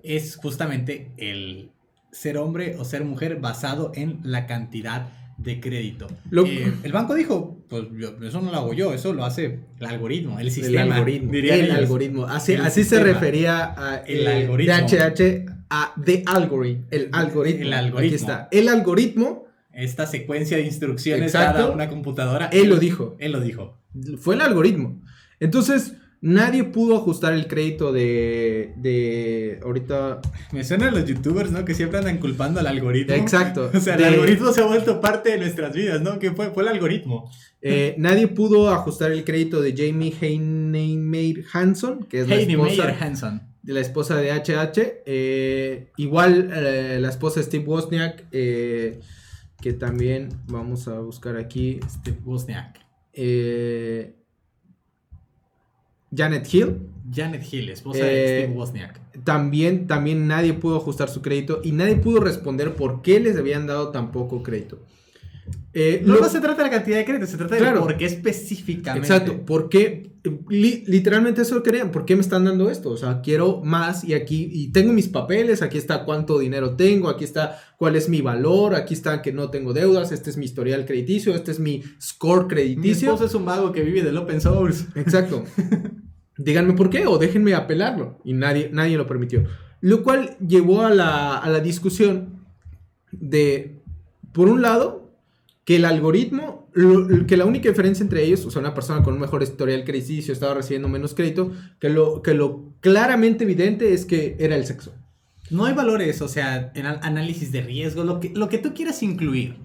es justamente el ser hombre o ser mujer basado en la cantidad de crédito. Eh, el banco dijo, pues eso no lo hago yo, eso lo hace el algoritmo, el sistema. El algoritmo. el algoritmo. Así, así se refería a el eh, algoritmo. DHH a the algorithm. El algoritmo. El algoritmo. Aquí está. El algoritmo. Esta secuencia de instrucciones Exacto, una computadora. Él lo dijo. Él lo dijo. Fue el algoritmo. Entonces, Nadie pudo ajustar el crédito de, de ahorita... Me suenan los youtubers, ¿no? Que siempre andan culpando al algoritmo. Exacto. O sea, el algoritmo se ha vuelto parte de nuestras vidas, ¿no? Que fue, fue el algoritmo. Eh, nadie pudo ajustar el crédito de Jamie Heinemeyer Hanson, que es la esposa, Hanson. De la esposa de HH. Eh, igual eh, la esposa de Steve Wozniak, que también vamos a buscar aquí. Steve Wozniak. Eh, Janet Hill. Janet Hill, esposa de eh, Steve Wozniak. También, también nadie pudo ajustar su crédito y nadie pudo responder por qué les habían dado tan poco crédito. Eh, no, se trata de la cantidad de crédito, se trata de por qué específicamente. Exacto, ¿por qué? literalmente eso lo querían, ¿por qué me están dando esto? O sea, quiero más y aquí, y tengo mis papeles, aquí está cuánto dinero tengo, aquí está cuál es mi valor, aquí está que no tengo deudas, este es mi historial crediticio, este es mi score crediticio. Mi es un vago que vive del open source. Exacto. Díganme por qué o déjenme apelarlo. Y nadie, nadie lo permitió. Lo cual llevó a la, a la discusión de, por un lado, que el algoritmo, que la única diferencia entre ellos, o sea, una persona con un mejor historial crediticio estaba recibiendo menos crédito, que lo, que lo claramente evidente es que era el sexo. No hay valores, o sea, en análisis de riesgo, lo que, lo que tú quieras incluir.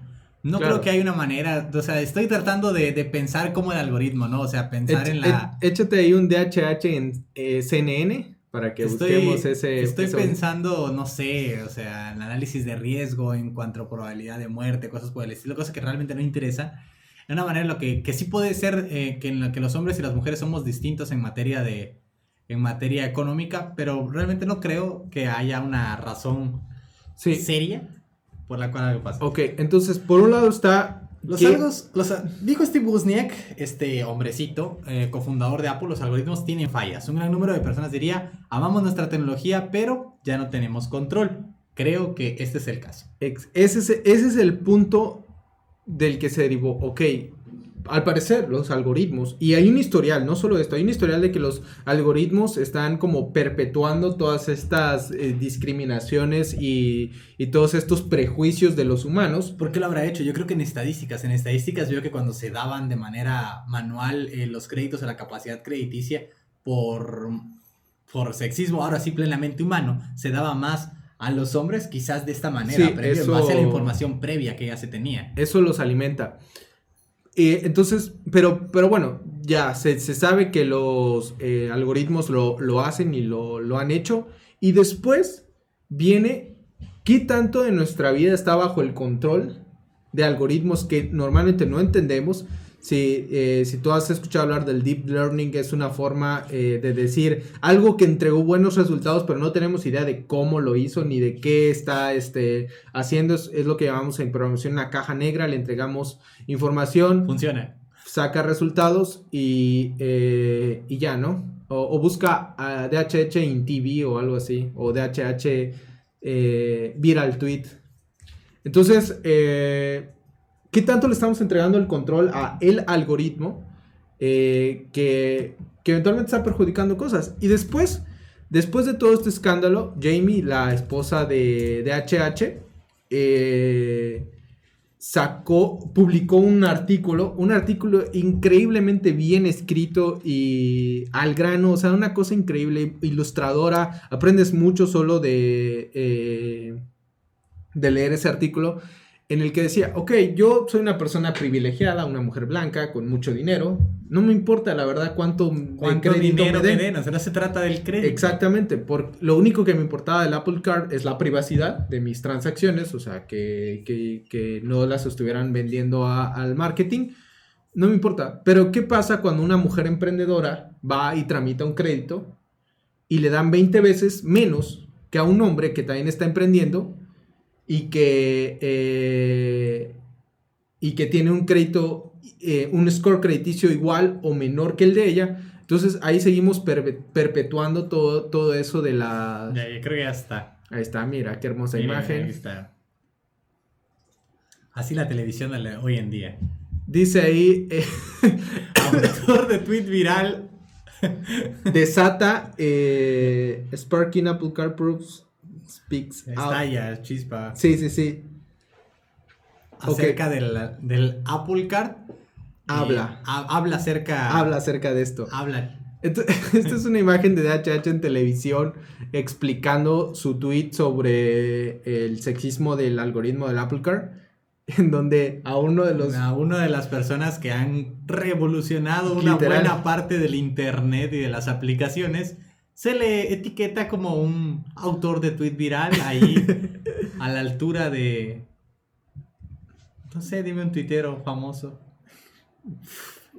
No creo que hay una manera, o sea, estoy tratando de, pensar como el algoritmo, ¿no? O sea, pensar en la... Échate ahí un DHH en eh, CNN para que busquemos ese... Estoy pensando, no sé, o sea, en análisis de riesgo en cuanto a probabilidad de muerte, cosas por el estilo, cosas que realmente no interesa. De una manera en lo que, que sí puede ser eh, que, en lo que los hombres y las mujeres somos distintos en materia de... en materia económica, pero realmente no creo que haya una razón seria por la cual algo pasa. Ok, entonces por un lado está... Los algos, los, dijo Steve Wozniak, este hombrecito, eh, cofundador de Apple, los algoritmos tienen fallas. Un gran número de personas diría, amamos nuestra tecnología, pero ya no tenemos control. Creo que este es el caso. Ese es, ese es el punto del que se derivó. Ok, al parecer, los algoritmos, y hay un historial, no solo esto, hay un historial de que los algoritmos están como perpetuando todas estas eh, discriminaciones y, todos estos prejuicios de los humanos. ¿Por qué lo habrá hecho? Yo creo que en estadísticas, en estadísticas veo que cuando se daban de manera manual eh, los créditos a la capacidad crediticia por, por sexismo, ahora sí plenamente humano, se daba más a los hombres quizás de esta manera, en base a la información previa que ya se tenía. Eso los alimenta entonces, pero, pero bueno, ya se, sabe que los eh, algoritmos lo, hacen y lo, lo, han hecho. Y después viene qué tanto de nuestra vida está bajo el control de algoritmos que normalmente no entendemos si, eh, si tú has escuchado hablar del deep learning, es una forma eh, de decir algo que entregó buenos resultados, pero no tenemos idea de cómo lo hizo ni de qué está este, haciendo. Es, lo que llamamos en programación una caja negra, le entregamos información. Funciona. Saca resultados y, eh, y ya, ¿no? O, busca DHH in TV o algo así, o DHH viral tweet. Entonces, ¿Qué tanto le estamos entregando el control a el algoritmo eh, que, eventualmente está perjudicando cosas? Y después, después de todo este escándalo, Jamie, la esposa de, de HH, eh, sacó, publicó un artículo, un artículo increíblemente bien escrito y al grano, o sea, una cosa increíble, ilustradora, aprendes mucho solo de, eh, de leer ese artículo en el que decía, ok, yo soy una persona privilegiada, una mujer blanca, con mucho dinero, no me importa la verdad cuánto, ¿Cuánto dinero me den. O sea, no se trata del crédito. Exactamente, por, lo único que me importaba del Apple Card es la privacidad de mis transacciones, o sea, que, que, no las estuvieran vendiendo al marketing. No me importa, pero ¿qué pasa cuando una mujer emprendedora va y tramita un crédito y le dan 20 veces menos que a un hombre que también está emprendiendo y que, eh, y que tiene un crédito, eh, un score crediticio igual o menor que el de ella. Entonces ahí seguimos perpetuando todo, todo eso de la... Ya, yo creo que ya está. Ahí está, mira, qué hermosa imagen. Ahí está. Así la televisión hoy en día. Dice ahí... Eh, Autor de tweet viral. Desata eh, Sparking Apple Car Proofs Speaks Estalla, chispa. Sí, sí, sí acerca del, Apple Card. Habla. habla acerca. Habla acerca de esto. Habla. esta es una imagen de DHH en televisión explicando su tweet sobre el sexismo del algoritmo del Apple Card. En donde a uno de los. A una de las personas que han revolucionado una buena parte del internet y de las aplicaciones. Se le etiqueta como un autor de tweet viral ahí a la altura de no sé, dime un tuitero famoso.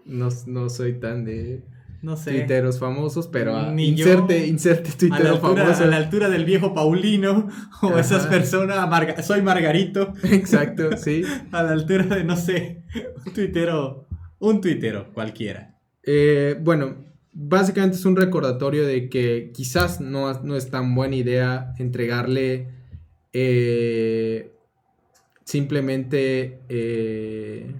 No, soy tan de no sé. tuiteros famosos, pero inserte, inserte tuitero famoso. A la altura del viejo Paulino o esas personas, soy Margarito. Exacto, sí. a la altura de, no sé, un tuitero, un tuitero cualquiera. Eh, bueno, básicamente es un recordatorio de que quizás no, no es tan buena idea entregarle eh, simplemente eh,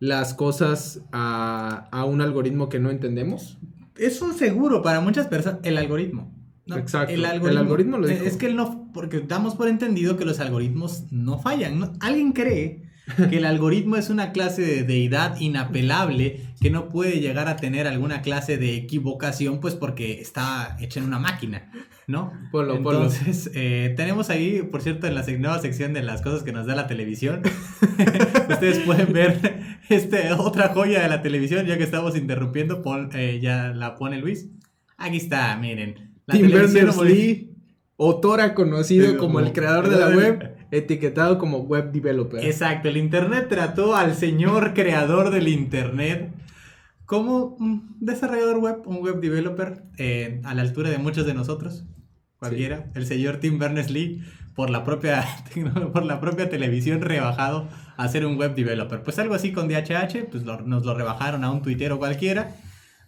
las cosas a, un algoritmo que no entendemos. Es un seguro para muchas personas el algoritmo. Exacto. El algoritmo, lo Es que él no, porque damos por entendido que los algoritmos no fallan. Alguien cree que el algoritmo es una clase de deidad inapelable que no puede llegar a tener alguna clase de equivocación, pues porque está hecha en una máquina. ¿no? Polo, Entonces, eh, tenemos ahí, por cierto, en la nueva sección de las cosas que nos da la televisión, ustedes pueden ver este, otra joya de la televisión, ya que estamos interrumpiendo, eh, ya la pone Luis. Aquí está, miren. La Tim Berners-Lee, autora conocido como el creador de la web, etiquetado como web developer. Exacto, el Internet trató al señor creador del Internet como un desarrollador web, un web developer, eh, a la altura de muchos de nosotros cualquiera, el señor Tim Berners-Lee, por la propia por la propia televisión rebajado a ser un web developer. Pues algo así con DHH, pues nos lo rebajaron a un tuitero cualquiera,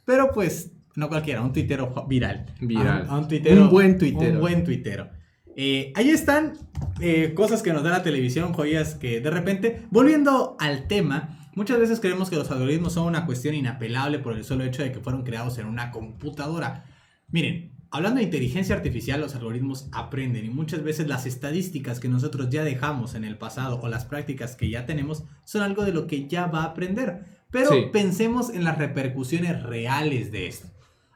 pero pues no cualquiera, un tuitero viral. Viral. A un, tuitero, un buen tuitero. Un buen tuitero. Eh, ahí están eh, cosas que nos da la televisión, joyas que de repente, volviendo al tema, muchas veces creemos que los algoritmos son una cuestión inapelable por el solo hecho de que fueron creados en una computadora. Miren, Hablando de inteligencia artificial, los algoritmos aprenden y muchas veces las estadísticas que nosotros ya dejamos en el pasado o las prácticas que ya tenemos son algo de lo que ya va a aprender. Pero pensemos en las repercusiones reales de esto.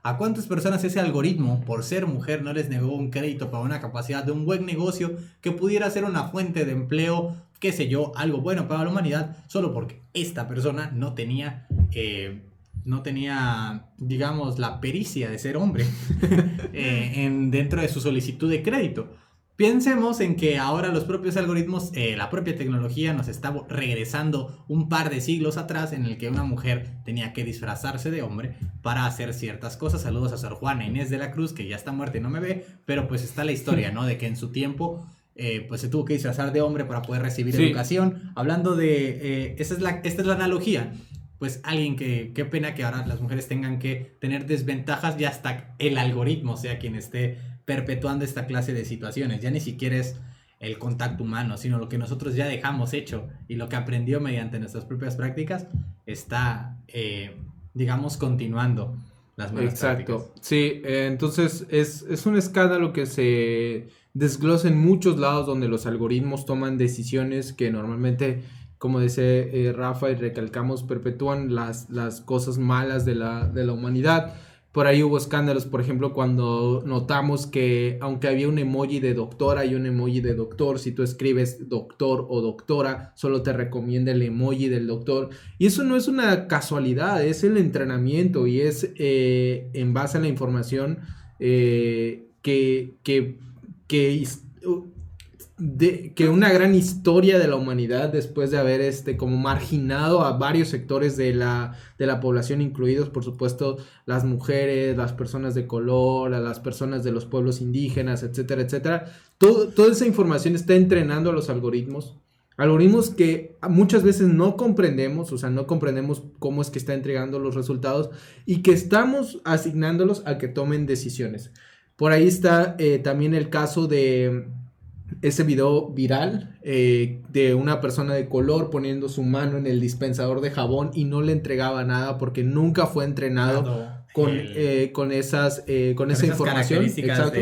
¿A cuántas personas ese algoritmo, por ser mujer, no les negó un crédito para una capacidad de un buen negocio que pudiera ser una fuente de empleo, qué sé yo, algo bueno para la humanidad, solo porque esta persona no tenía eh, no tenía, digamos, la pericia de ser hombre eh, en, dentro de su solicitud de crédito. Pensemos en que ahora los propios algoritmos, eh, la propia tecnología nos está regresando un par de siglos atrás en el que una mujer tenía que disfrazarse de hombre para hacer ciertas cosas. Saludos a Sor Juana Inés de la Cruz, que ya está muerta y no me ve, pero pues está la historia, ¿no? De que en su tiempo eh, pues se tuvo que disfrazar de hombre para poder recibir educación. Hablando de, esa es la, esta es la analogía pues alguien que, qué pena que ahora las mujeres tengan que tener desventajas y hasta el algoritmo sea quien esté perpetuando esta clase de situaciones. Ya ni siquiera es el contacto humano, sino lo que nosotros ya dejamos hecho y lo que aprendió mediante nuestras propias prácticas está, eh, digamos, continuando las malas Exacto. Sí, eh, entonces es, es un escándalo que se desglosa en muchos lados donde los algoritmos toman decisiones que normalmente como dice eh, Rafa y recalcamos, perpetúan las, las cosas malas de la, de la humanidad. Por ahí hubo escándalos, por ejemplo, cuando notamos que aunque había un emoji de doctora y un emoji de doctor, si tú escribes doctor o doctora, solo te recomienda el emoji del doctor. Y eso no es una casualidad, es el entrenamiento y es eh, en base a la información eh, que, que, que de, que una gran historia de la humanidad después de haber este como marginado a varios sectores de la, de la población, incluidos por supuesto las mujeres, las personas de color, a las personas de los pueblos indígenas, etcétera, etcétera. Todo, toda esa información está entrenando a los algoritmos Algoritmos que muchas veces no comprendemos, o sea, no comprendemos cómo es que está entregando los resultados y que estamos asignándolos a que tomen decisiones. Por ahí está eh, también el caso de ese video viral eh, de una persona de color poniendo su mano en el dispensador de jabón y no le entregaba nada porque nunca fue entrenado con, eh, con, esas, con, esa información. Exacto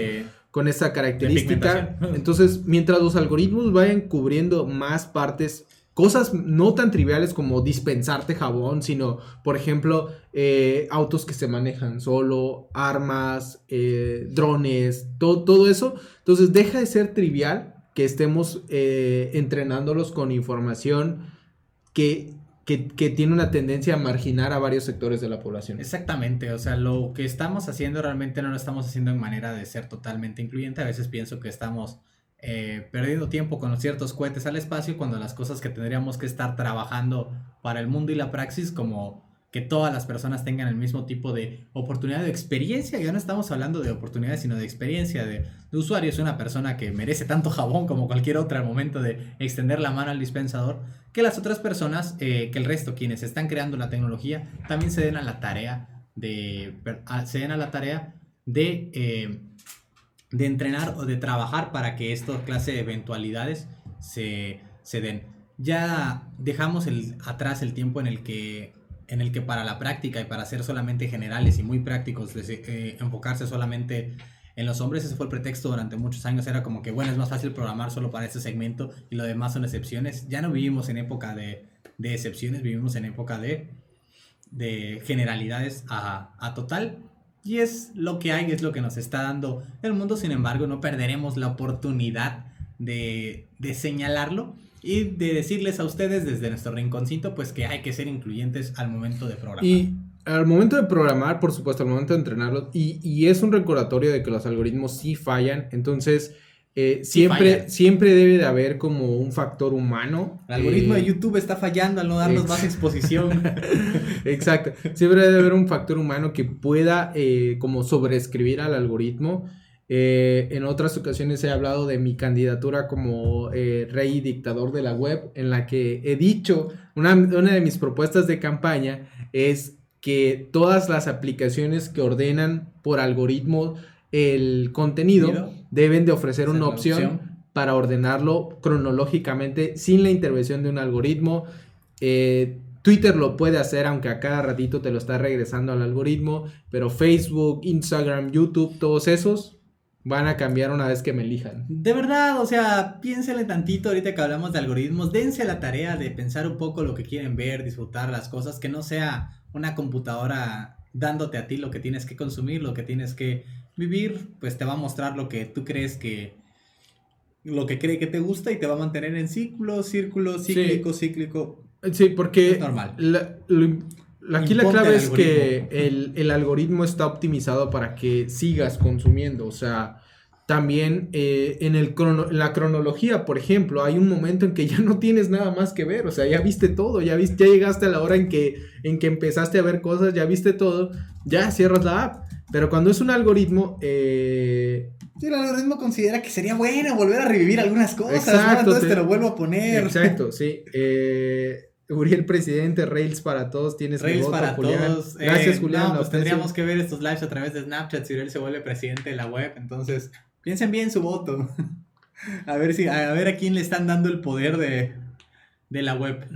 con esa característica. Entonces, mientras los algoritmos vayan cubriendo más partes, cosas no tan triviales como dispensarte jabón, sino, por ejemplo, eh, autos que se manejan solo, armas, eh, drones, todo, todo eso. Entonces, deja de ser trivial que estemos eh, entrenándolos con información que que, tiene una tendencia a marginar a varios sectores de la población. Exactamente, o sea, lo que estamos haciendo realmente no lo estamos haciendo en manera de ser totalmente incluyente. A veces pienso que estamos eh, perdiendo tiempo con ciertos cohetes al espacio cuando las cosas que tendríamos que estar trabajando para el mundo y la praxis como que todas las personas tengan el mismo tipo de oportunidad de experiencia. Ya no estamos hablando de oportunidades, sino de experiencia de, usuario. Es una persona que merece tanto jabón como cualquier otra al momento de extender la mano al dispensador, que las otras personas, eh, que el resto, quienes están creando la tecnología, también se den a la tarea de, se den a la tarea de, eh, de entrenar o de trabajar para que esta clase de eventualidades se, se den. Ya dejamos el, atrás el tiempo en el que en el que para la práctica y para ser solamente generales y muy prácticos, eh, enfocarse solamente en los hombres, ese fue el pretexto durante muchos años, era como que, bueno, es más fácil programar solo para este segmento y lo demás son excepciones. Ya no vivimos en época de, de excepciones, vivimos en época de, de generalidades a, a total. Y es lo que hay, es lo que nos está dando el mundo, sin embargo, no perderemos la oportunidad de, de señalarlo y de decirles a ustedes desde nuestro rinconcito pues que hay que ser incluyentes al momento de programar. Y al momento de programar, por supuesto, al momento de entrenarlos, y, y es un recordatorio de que los algoritmos sí fallan, entonces... Eh, siempre, siempre debe de haber como un factor humano. El algoritmo de eh, YouTube está fallando al no darnos más exposición. Exacto. Siempre debe de haber un factor humano que pueda eh, como sobreescribir al algoritmo eh, en otras ocasiones he hablado de mi candidatura como rey dictador de la web, en la que he dicho, una, de mis propuestas de campaña es que todas las aplicaciones que ordenan por algoritmo el contenido deben de ofrecer una opción, para ordenarlo cronológicamente sin la intervención de un algoritmo. Eh, Twitter lo puede hacer, aunque a cada ratito te lo está regresando al algoritmo, pero Facebook, Instagram, YouTube, todos esos van a cambiar una vez que me elijan. De verdad, o sea, piénsele tantito ahorita que hablamos de algoritmos, dense la tarea de pensar un poco lo que quieren ver, disfrutar las cosas, que no sea una computadora dándote a ti lo que tienes que consumir, lo que tienes que vivir, pues te va a mostrar lo que tú crees que lo que cree que te gusta y te va a mantener en ciclo, círculo, cíclico, cíclico. Sí, porque es normal. Aquí la clave es que el, algoritmo está optimizado para que sigas consumiendo. O sea, también eh, en, el la cronología, por ejemplo, hay un momento en que ya no tienes nada más que ver. O sea, ya viste todo, ya, viste, ya llegaste a la hora en que, en que empezaste a ver cosas, ya viste todo, ya cierras la app. Pero cuando es un algoritmo... Eh, sí, el algoritmo considera que sería bueno volver a revivir algunas cosas, exacto, Entonces te, lo vuelvo a poner. Exacto, sí. Eh, Uriel presidente, Rails para todos, tienes Rails para todos. Gracias, eh, Julián. pues tendríamos que ver estos lives a través de Snapchat si Uriel se vuelve presidente de la web. Entonces, piensen bien su voto. a ver si, a ver a quién le están dando el poder de, de la web.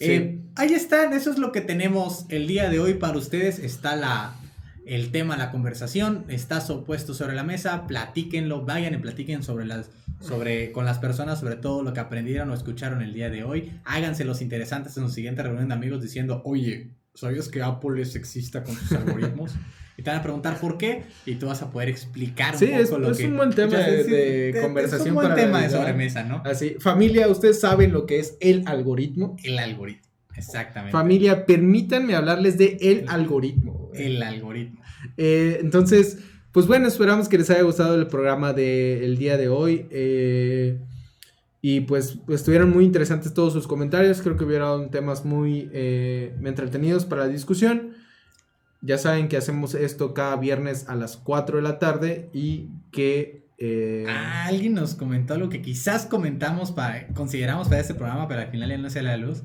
Eh, ahí están, eso es lo que tenemos el día de hoy para ustedes. Está la, el tema, la conversación, está puesto sobre la mesa. Platíquenlo, vayan y platiquen sobre las sobre, con las personas sobre todo lo que aprendieron o escucharon el día de hoy. Háganse los interesantes en su siguiente reunión de amigos diciendo, oye, ¿sabías que Apple es sexista con sus algoritmos? y te van a preguntar por qué y tú vas a poder explicar un poco es, lo es un buen tema de, conversación. Es un buen tema de sobremesa, ¿no? Así, familia, ustedes saben lo que es el algoritmo. El algoritmo, exactamente. Familia, permítanme hablarles de el, algoritmo. El algoritmo. Eh, entonces... Pues bueno, esperamos que les haya gustado el programa del día de hoy. Eh, y pues, estuvieron muy interesantes todos sus comentarios. Creo que hubieron temas muy eh, entretenidos para la discusión. Ya saben que hacemos esto cada viernes a las 4 de la tarde y que Eh, ah, alguien nos comentó algo que quizás comentamos para, consideramos para este programa, pero al final ya no se la luz.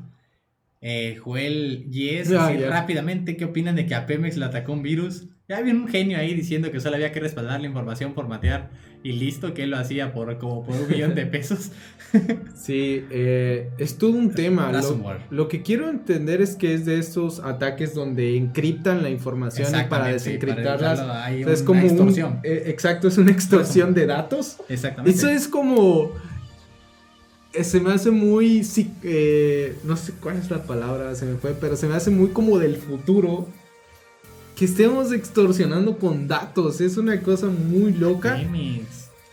Eh, Joel Yes, rápidamente, ¿qué opinan de que a Pemex le atacó un virus? Ya había un genio ahí diciendo que solo había que respaldar la información, formatear y listo, que él lo hacía por como por un millón de pesos. sí, eh, es todo un tema. Lo, que quiero entender es que es de estos ataques donde encriptan la información y para desencriptarla es como una extorsión. Eh, exacto, es una extorsión de datos. Exactamente. Eso es como se me hace muy no sé cuál es la palabra, se me fue, pero se me hace muy como del futuro que estemos extorsionando con datos. Es una cosa muy loca.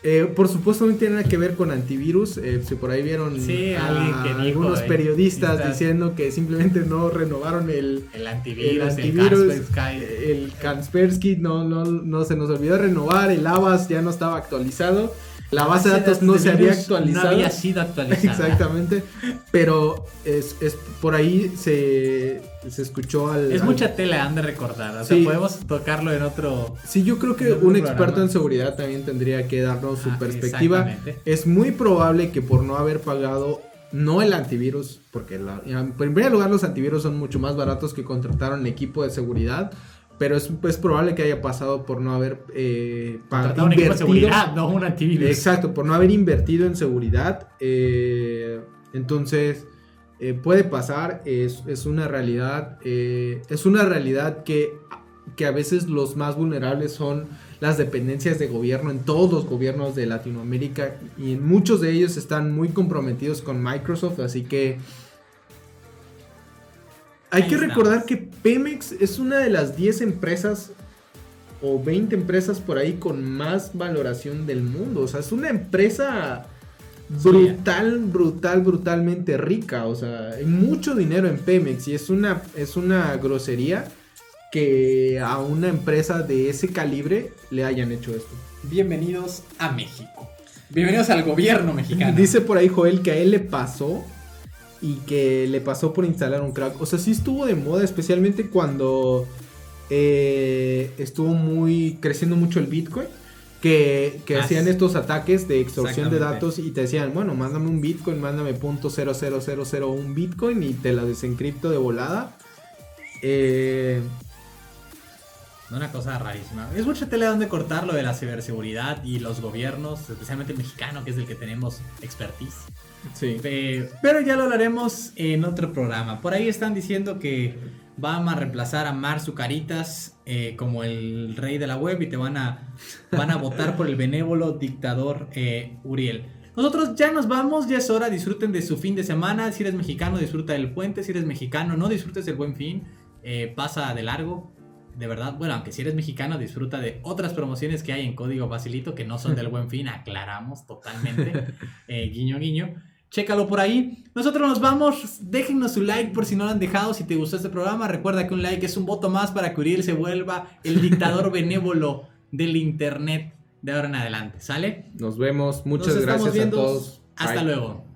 Eh, por supuesto no tiene nada que ver con antivirus. Eh, si por ahí vieron a algunos periodistas diciendo que simplemente no renovaron el, el antivirus, el, antivirus, el, Kaspersky, no, no, no se nos olvidó renovar, el Avast ya no estaba actualizado. La base de datos no se había actualizado. No había sido actualizada. Exactamente. Pero es, por ahí se, se escuchó al. Es mucha tela, han de recordar. O sea, podemos tocarlo en otro. Sí, yo creo que un experto en seguridad también tendría que darnos su ah, perspectiva. Es muy probable que por no haber pagado no el antivirus, porque en primer lugar los antivirus son mucho más baratos que contratar un equipo de seguridad pero es, es, probable que haya pasado por no haber eh, un de seguridad, no un antivirus. Exacto, por no haber invertido en seguridad. Eh, entonces, eh, puede pasar, es, es una realidad. Eh, es una realidad que, que a veces los más vulnerables son las dependencias de gobierno en todos los gobiernos de Latinoamérica y muchos de ellos están muy comprometidos con Microsoft, así que hay que recordar que Pemex es una de las 10 empresas o 20 empresas por ahí con más valoración del mundo. O sea, es una empresa brutal, brutal, brutalmente rica. O sea, hay mucho dinero en Pemex y es una, es una grosería que a una empresa de ese calibre le hayan hecho esto. Bienvenidos a México. Bienvenidos al gobierno mexicano. Dice por ahí Joel que a él le pasó y que le pasó por instalar un crack. O sea, sí estuvo de moda, especialmente cuando eh, estuvo muy creciendo mucho el Bitcoin. Que, que hacían estos ataques de extorsión de datos y te decían, bueno, mándame un Bitcoin, mándame .00001 Bitcoin y te la desencripto de volada. Eh, una cosa rarísima. Es mucha tela donde cortar lo de la ciberseguridad y los gobiernos, especialmente el mexicano, que es el que tenemos expertise. Sí. pero ya lo hablaremos en otro programa. Por ahí están diciendo que van a reemplazar a Mar Zucaritas eh, como el rey de la web y te van a, van a votar por el benévolo dictador eh, Uriel. Nosotros ya nos vamos, ya es hora, disfruten de su fin de semana. Si eres mexicano, disfruta del puente. Si eres mexicano, no disfrutes del buen fin. Eh, pasa de largo. De verdad, bueno, aunque si eres mexicano, disfruta de otras promociones que hay en código facilito que no son del buen fin, aclaramos totalmente. guiño, guiño. Chécalo por ahí. Nosotros nos vamos. Déjennos su like por si no lo han dejado. Si te gustó este programa, recuerda que un like es un voto más para que Uriel se vuelva el dictador benévolo del internet de ahora en adelante. ¿Sale? Nos vemos. Muchas gracias a todos. Hasta luego.